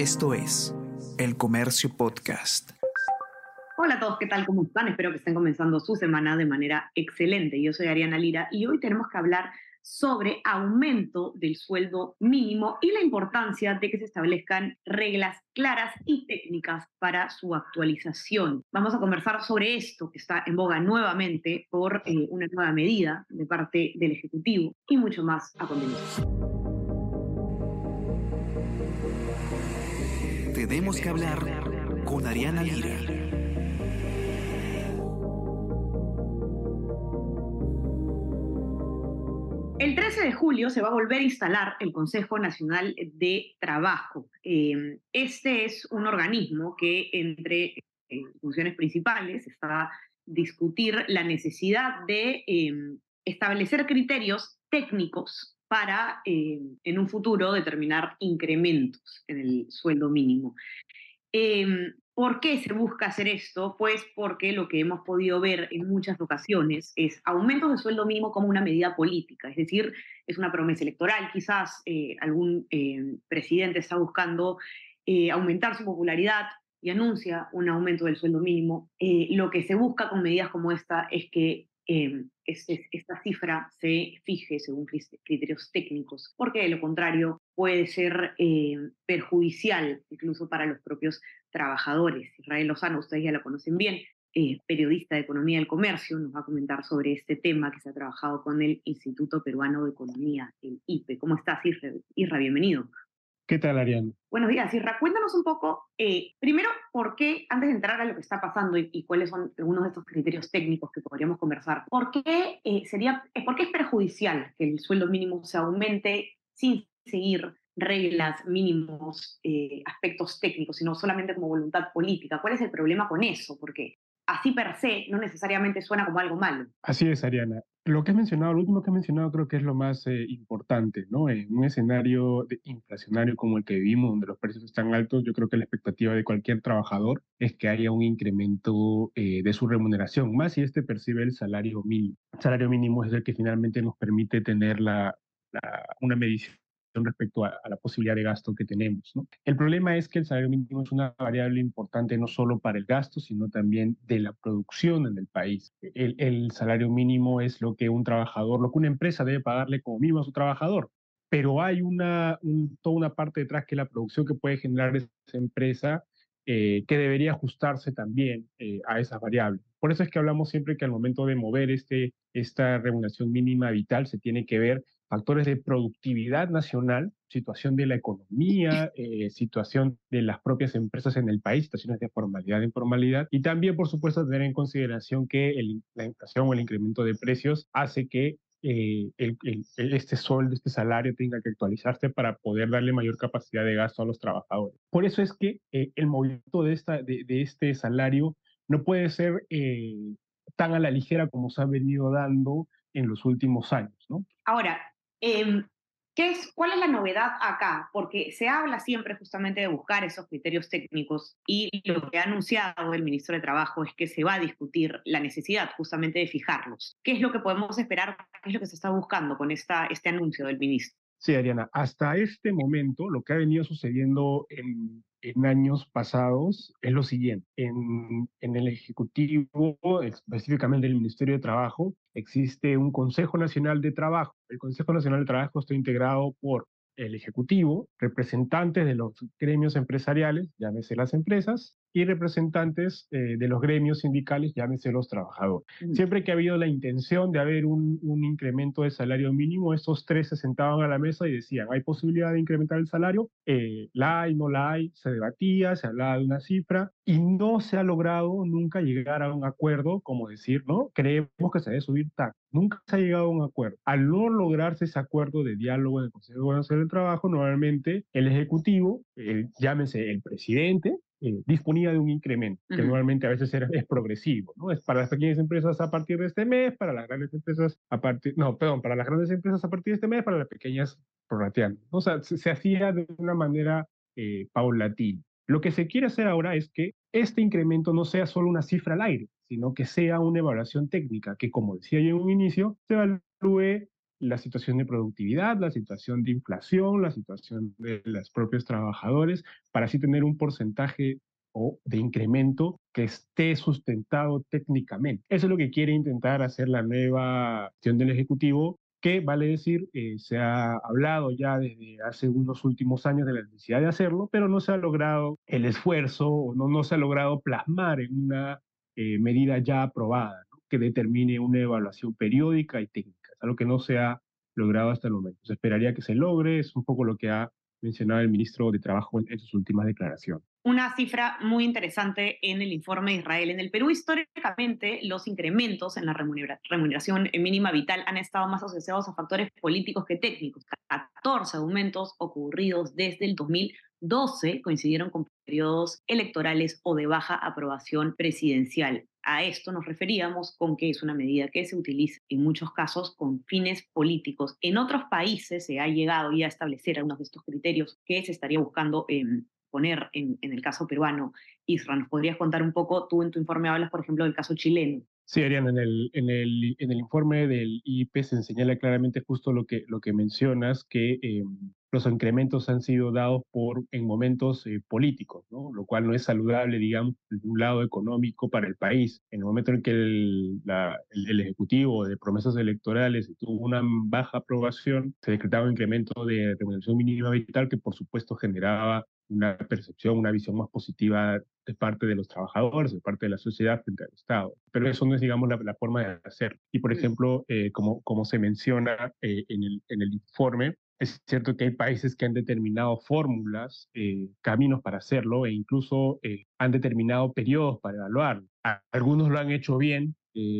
Esto es El Comercio Podcast. Hola a todos, ¿qué tal? ¿Cómo están? Espero que estén comenzando su semana de manera excelente. Yo soy Ariana Lira y hoy tenemos que hablar sobre aumento del sueldo mínimo y la importancia de que se establezcan reglas claras y técnicas para su actualización. Vamos a conversar sobre esto que está en boga nuevamente por eh, una nueva medida de parte del Ejecutivo y mucho más a continuación. Tenemos que hablar con Ariana Lira. El 13 de julio se va a volver a instalar el Consejo Nacional de Trabajo. Eh, este es un organismo que entre eh, funciones principales está discutir la necesidad de eh, establecer criterios técnicos para en un futuro determinar incrementos en el sueldo mínimo. ¿Por qué se busca hacer esto? Pues porque lo que hemos podido ver en muchas ocasiones es aumentos de sueldo mínimo como una medida política, es decir, es una promesa electoral. Quizás eh, algún eh, presidente está buscando eh, aumentar su popularidad y anuncia un aumento del sueldo mínimo. lo que se busca con medidas como esta es que esta cifra se fije según criterios técnicos, porque de lo contrario puede ser perjudicial incluso para los propios trabajadores. Israel Lozano, ustedes ya lo conocen bien, eh, periodista de Economía del Comercio, nos va a comentar sobre este tema que se ha trabajado con el Instituto Peruano de Economía, el IPE. ¿Cómo estás, Isra? Isra bienvenido. ¿Qué tal, Ariane? Buenos días, Isra. Cuéntanos un poco, eh, primero, por qué, antes de entrar a lo que está pasando y, cuáles son algunos de estos criterios técnicos que podríamos conversar, ¿por qué, eh, sería, ¿por qué es perjudicial que el sueldo mínimo se aumente sin seguir reglas, mínimos, eh, aspectos técnicos, sino solamente como voluntad política. ¿Cuál es el problema con eso? Porque así per se no necesariamente suena como algo malo. Así es, Ariana. Lo que has mencionado, lo último que has mencionado creo que es lo más eh, importante, ¿no? En un escenario inflacionario como el que vivimos, donde los precios están altos, yo creo que la expectativa de cualquier trabajador es que haya un incremento eh, de su remuneración, más si este percibe el salario mínimo. El salario mínimo es el que finalmente nos permite tener la, una medición respecto a, la posibilidad de gasto que tenemos. El problema es que el salario mínimo es una variable importante no solo para el gasto, sino también de la producción en el país. El, salario mínimo es lo que un trabajador, lo que una empresa debe pagarle como mínimo a su trabajador. Pero hay una, toda una parte detrás que la producción que puede generar esa empresa eh, que debería ajustarse también eh, a esas variables. Por eso es que hablamos siempre que al momento de mover este, esta remuneración mínima vital se tiene que ver factores de productividad nacional, situación de la economía, eh, situación de las propias empresas en el país, situaciones de formalidad e informalidad, y también, por supuesto, tener en consideración que la inflación o el incremento de precios hace que eh, este sueldo, este salario tenga que actualizarse para poder darle mayor capacidad de gasto a los trabajadores. Por eso es que eh, el movimiento de, esta, de, este salario no puede ser tan a la ligera como se ha venido dando en los últimos años. ¿no? Ahora, Em, ¿qué es, ¿Cuál es la novedad acá? Porque se habla siempre justamente de buscar esos criterios técnicos y lo que ha anunciado el ministro de Trabajo es que se va a discutir la necesidad justamente de fijarlos. ¿Qué es lo que podemos esperar? ¿Qué es lo que se está buscando con esta, este anuncio del ministro? Sí, Ariana, hasta este momento lo que ha venido sucediendo en, en años pasados es lo siguiente. En, el Ejecutivo, específicamente en el Ministerio de Trabajo, existe un Consejo Nacional de Trabajo. El Consejo Nacional de Trabajo está integrado por el Ejecutivo, representantes de los gremios empresariales, llámese las empresas, y representantes eh, de los gremios sindicales, llámese los trabajadores. Mm. Siempre que ha habido la intención de haber un, un, incremento de salario mínimo, estos tres se sentaban a la mesa y decían, ¿hay posibilidad de incrementar el salario? Eh, la hay, no la hay, se debatía, se hablaba de una cifra y no se ha logrado nunca llegar a un acuerdo, como decir, ¿no? Creemos que se debe subir. Nunca se ha llegado a un acuerdo. Al no lograrse ese acuerdo de diálogo en el Consejo Nacional del Trabajo, normalmente el Ejecutivo, llámese el presidente, eh, disponía de un incremento, que normalmente a veces era, es progresivo, ¿no? Es para las pequeñas empresas a partir de este mes, para las grandes empresas a partir, no, perdón, para las grandes empresas a partir de este mes, para las pequeñas prorrateando. O sea, se, hacía de una manera eh, paulatina. Lo que se quiere hacer ahora es que este incremento no sea solo una cifra al aire, sino que sea una evaluación técnica, que como decía yo en un inicio, se evalúe la situación de productividad, la situación de inflación, la situación de los propios trabajadores, para así tener un porcentaje o de incremento que esté sustentado técnicamente. Eso es lo que quiere intentar hacer la nueva acción del Ejecutivo, que vale decir, eh, se ha hablado ya desde hace unos últimos años de la necesidad de hacerlo, pero no se ha logrado el esfuerzo o no, no se ha logrado plasmar en una eh, medida ya aprobada que determine una evaluación periódica y técnica, algo que no se ha logrado hasta el momento. Se esperaría que se logre, es un poco lo que ha mencionado el ministro de Trabajo en sus últimas declaraciones una cifra muy interesante en el informe de Israel. En el Perú, históricamente, los incrementos en la remuneración mínima vital han estado más asociados a factores políticos que técnicos. 14 aumentos ocurridos desde el 2012 coincidieron con periodos electorales o de baja aprobación presidencial. A esto nos referíamos con que es una medida que se utiliza en muchos casos con fines políticos. En otros países se ha llegado ya a establecer algunos de estos criterios que se estaría buscando en poner en, el caso peruano. Isra, ¿nos podrías contar un poco? Tú en tu informe hablas, por ejemplo, del caso chileno. Sí, Ariana, en el, en el, en el informe del IP se señala claramente justo lo que, lo que mencionas, que eh, los incrementos han sido dados por, en momentos eh, políticos, ¿no? lo cual no es saludable, digamos, desde un lado económico para el país. En el momento en que el, el, Ejecutivo de promesas electorales tuvo una baja aprobación, se decretaba un incremento de remuneración mínima vital que por supuesto generaba una percepción, una visión más positiva de parte de los trabajadores, de parte de la sociedad frente al Estado. Pero eso no es, digamos, la, forma de hacer. Y, por ejemplo, eh, como, como se menciona eh, en, el, en el informe, es cierto que hay países que han determinado fórmulas, eh, caminos para hacerlo e incluso han determinado periodos para evaluar. Algunos lo han hecho bien,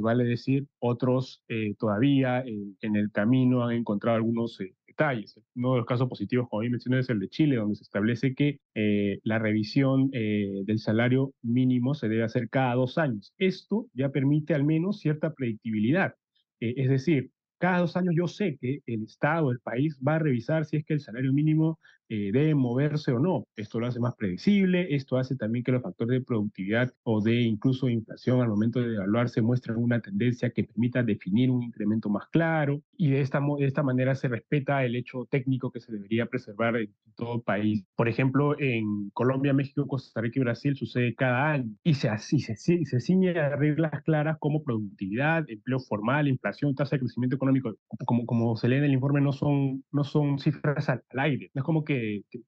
vale decir, otros todavía en el camino han encontrado algunos detalles. Uno de los casos positivos, como bien mencioné, es el de Chile, donde se establece que eh, la revisión eh, del salario mínimo se debe hacer cada dos años. Esto ya permite al menos cierta predictibilidad. Eh, es decir, cada dos años yo sé que el Estado, el país, va a revisar si es que el salario mínimo eh, debe moverse o no. Esto lo hace más predecible, esto hace también que los factores de productividad o de incluso inflación al momento de evaluarse muestren una tendencia que permita definir un incremento más claro y de esta, de esta manera se respeta el hecho técnico que se debería preservar en todo país. Por ejemplo, en Colombia, México, Costa Rica y Brasil sucede cada año y se, así, se, se ciñe a reglas claras como productividad, empleo formal, inflación, tasa de crecimiento económico como, como se lee en el informe, no son, no son cifras al, aire. No es como que,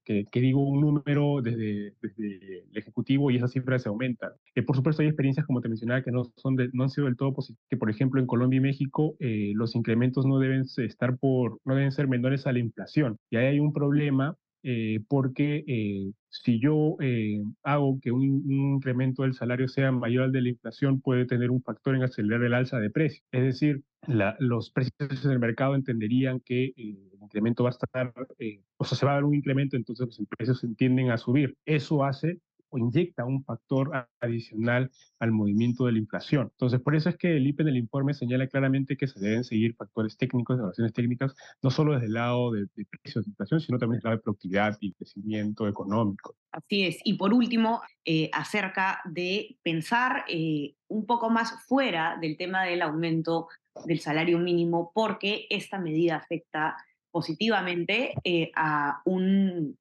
que, que, digo un número desde, desde, el Ejecutivo y esas cifras se aumentan. Eh, por supuesto, hay experiencias, como te mencionaba, que no, son no han sido del todo positivas. Que, por ejemplo, en Colombia y México, eh, los incrementos no deben, estar por, no deben ser menores a la inflación. Y ahí hay un problema eh, porque eh, si yo eh, hago que un, incremento del salario sea mayor al de la inflación, puede tener un factor en acelerar el alza de precios. Es decir, los precios en el mercado entenderían que el incremento va a estar, o sea, se va a dar un incremento, entonces los precios tienden a subir. Eso hace inyecta un factor adicional al movimiento de la inflación. Entonces, por eso es que el IPE en el informe señala claramente que se deben seguir factores técnicos, evaluaciones técnicas, no solo desde el lado de, precios de inflación, sino también desde el lado de productividad y crecimiento económico. Así es. Y por último, eh, acerca de pensar eh, un poco más fuera del tema del aumento del salario mínimo, porque esta medida afecta positivamente eh, a, un,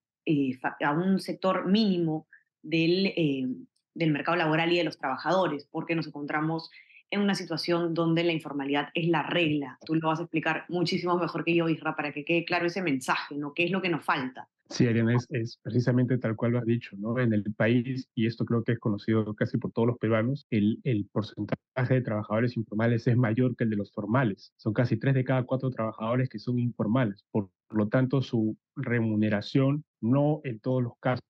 a un sector mínimo del, eh, del mercado laboral y de los trabajadores, porque nos encontramos en una situación donde la informalidad es la regla. Tú lo vas a explicar muchísimo mejor que yo, Isra, para que quede claro ese mensaje, ¿no? ¿Qué es lo que nos falta? Sí, Ariana, es, es, precisamente tal cual lo has dicho, ¿no? En el país, y esto creo que es conocido casi por todos los peruanos, el, el porcentaje de trabajadores informales es mayor que el de los formales. Son casi tres de cada cuatro trabajadores que son informales. Por lo tanto, su remuneración no en todos los casos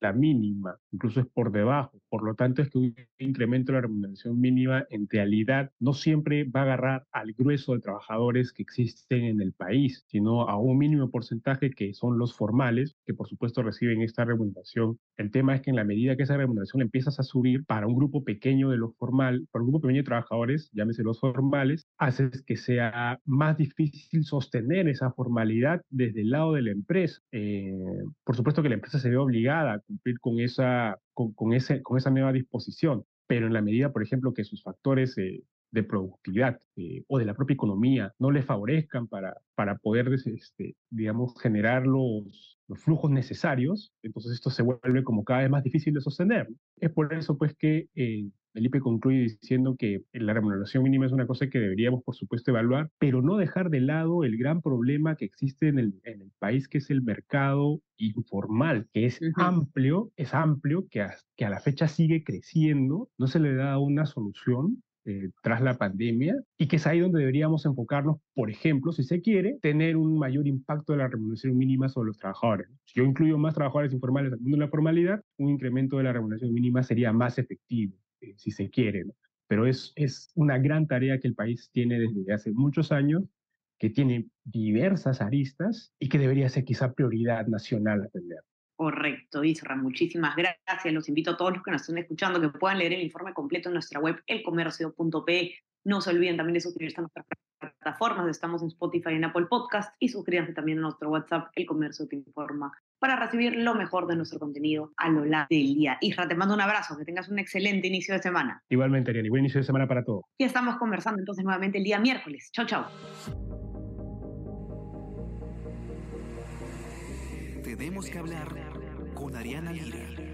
la mínima, incluso es por debajo. Por lo tanto, es que un incremento de la remuneración mínima en realidad no siempre va a agarrar al grueso de trabajadores que existen en el país, sino a un mínimo porcentaje que son los formales, que por supuesto reciben esta remuneración. El tema es que en la medida que esa remuneración empiezas a subir para un grupo pequeño de los formal, para un grupo pequeño de trabajadores, llámese los formales, haces que sea más difícil sostener esa formalidad desde el lado de la empresa. Eh, por supuesto que la empresa se ve obligada a cumplir con esa, con, ese, con esa nueva disposición, pero en la medida, por ejemplo, que sus factores eh, de productividad eh, o de la propia economía no les favorezcan para, para poder, este, digamos, generar los, los flujos necesarios, entonces esto se vuelve como cada vez más difícil de sostener. Es por eso pues que eh, Felipe concluye diciendo que la remuneración mínima es una cosa que deberíamos, por supuesto, evaluar, pero no dejar de lado el gran problema que existe en el, en el país, que es el mercado informal, que es amplio, es amplio, que que a la fecha sigue creciendo, no se le da una solución eh, tras la pandemia y que es ahí donde deberíamos enfocarnos, por ejemplo, si se quiere, tener un mayor impacto de la remuneración mínima sobre los trabajadores. Si yo incluyo más trabajadores informales al mundo de la formalidad, un incremento de la remuneración mínima sería más efectivo, eh, si se quiere. Pero es, es una gran tarea que el país tiene desde hace muchos años, que tiene diversas aristas y que debería ser quizá prioridad nacional atender. Correcto, Isra. Muchísimas gracias. Los invito a todos los que nos estén escuchando que puedan leer el informe completo en nuestra web elcomercio.pe. No se olviden también de suscribirse a nuestras plataformas. Estamos en Spotify en Apple Podcast. Y suscríbanse también a nuestro WhatsApp, El Comercio Te Informa, para recibir lo mejor de nuestro contenido a lo largo del día. Isra, te mando un abrazo. Que tengas un excelente inicio de semana. Igualmente, Ariel. Buen inicio de semana para todos. Y estamos conversando entonces nuevamente el día miércoles. Chao, chao. Tenemos que hablar con Ariana Lira.